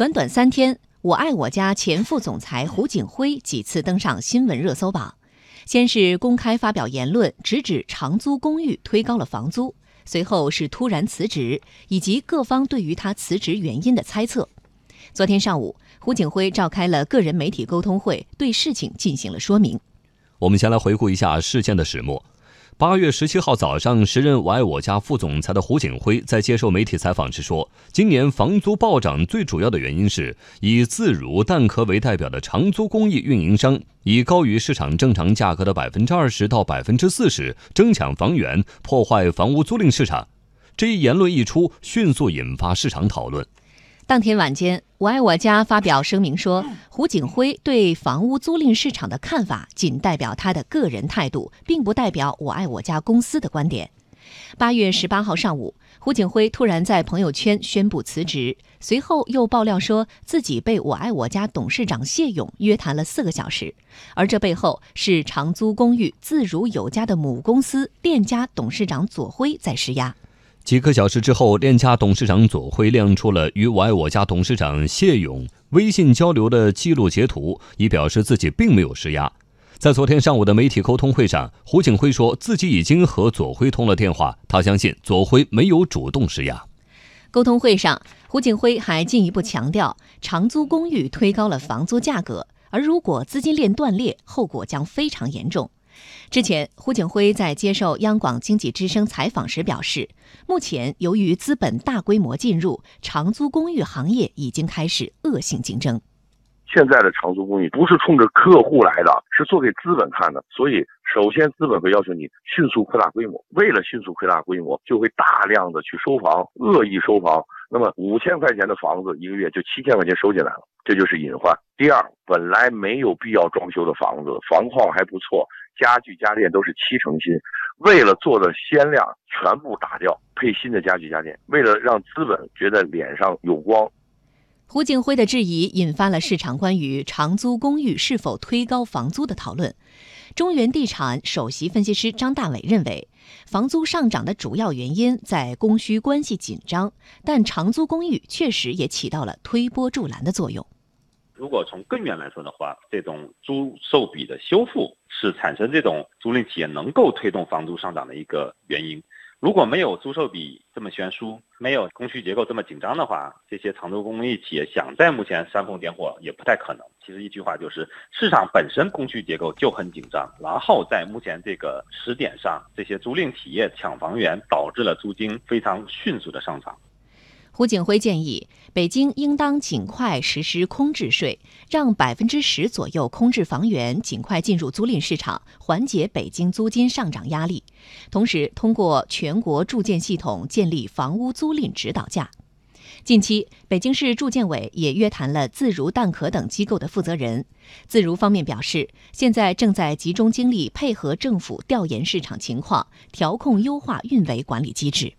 短短三天，我爱我家前副总裁胡景辉几次登上新闻热搜榜。先是公开发表言论，直指长租公寓推高了房租；随后是突然辞职，以及各方对于他辞职原因的猜测。昨天上午，胡景辉召开了个人媒体沟通会，对事情进行了说明。我们先来回顾一下事件的始末。八月十七号早上，时任我爱我家副总裁的胡景辉在接受媒体采访时说，今年房租暴涨最主要的原因是以自如、蛋壳为代表的长租公寓运营商以高于市场正常价格的百分之二十到百分之四十争抢房源，破坏房屋租赁市场。这一言论一出，迅速引发市场讨论。当天晚间，我爱我家发表声明说，胡景辉对房屋租赁市场的看法仅代表他的个人态度，并不代表我爱我家公司的观点。八月十八号上午，胡景辉突然在朋友圈宣布辞职，随后又爆料说自己被我爱我家董事长谢勇约谈了四个小时，而这背后是长租公寓自如有家的母公司链家董事长左晖在施压。几个小时之后，链家董事长左晖亮出了与我爱我家董事长谢勇微信交流的记录截图，以表示自己并没有施压。在昨天上午的媒体沟通会上，胡景辉说自己已经和左晖通了电话，他相信左晖没有主动施压。沟通会上，胡景辉还进一步强调，长租公寓推高了房租价格，而如果资金链断裂，后果将非常严重。之前，胡景辉在接受央广经济之声采访时表示，目前由于资本大规模进入，长租公寓行业已经开始恶性竞争。现在的长租公寓不是冲着客户来的，是做给资本看的。所以，首先资本会要求你迅速扩大规模，为了迅速扩大规模，就会大量的去收房，恶意收房。那么五千块钱的房子，一个月就七千块钱收进来了，这就是隐患。第二，本来没有必要装修的房子，房况还不错，家具家电都是七成新，为了做的鲜亮，全部打掉，配新的家具家电，为了让资本觉得脸上有光。胡景辉的质疑引发了市场关于长租公寓是否推高房租的讨论。中原地产首席分析师张大伟认为，房租上涨的主要原因在供需关系紧张，但长租公寓确实也起到了推波助澜的作用。如果从根源来说的话，这种租售比的修复是产生这种租赁企业能够推动房租上涨的一个原因。如果没有租售比这么悬殊，没有供需结构这么紧张的话，这些长租公寓企业想在目前煽风点火也不太可能。其实一句话就是，市场本身供需结构就很紧张，然后在目前这个时点上，这些租赁企业抢房源，导致了租金非常迅速的上涨。胡景辉建议，北京应当尽快实施空置税，让百分之十左右空置房源尽快进入租赁市场，缓解北京租金上涨压力。同时，通过全国住建系统建立房屋租赁指导价。近期，北京市住建委也约谈了自如、蛋壳等机构的负责人。自如方面表示，现在正在集中精力配合政府调研市场情况，调控优化运维管理机制。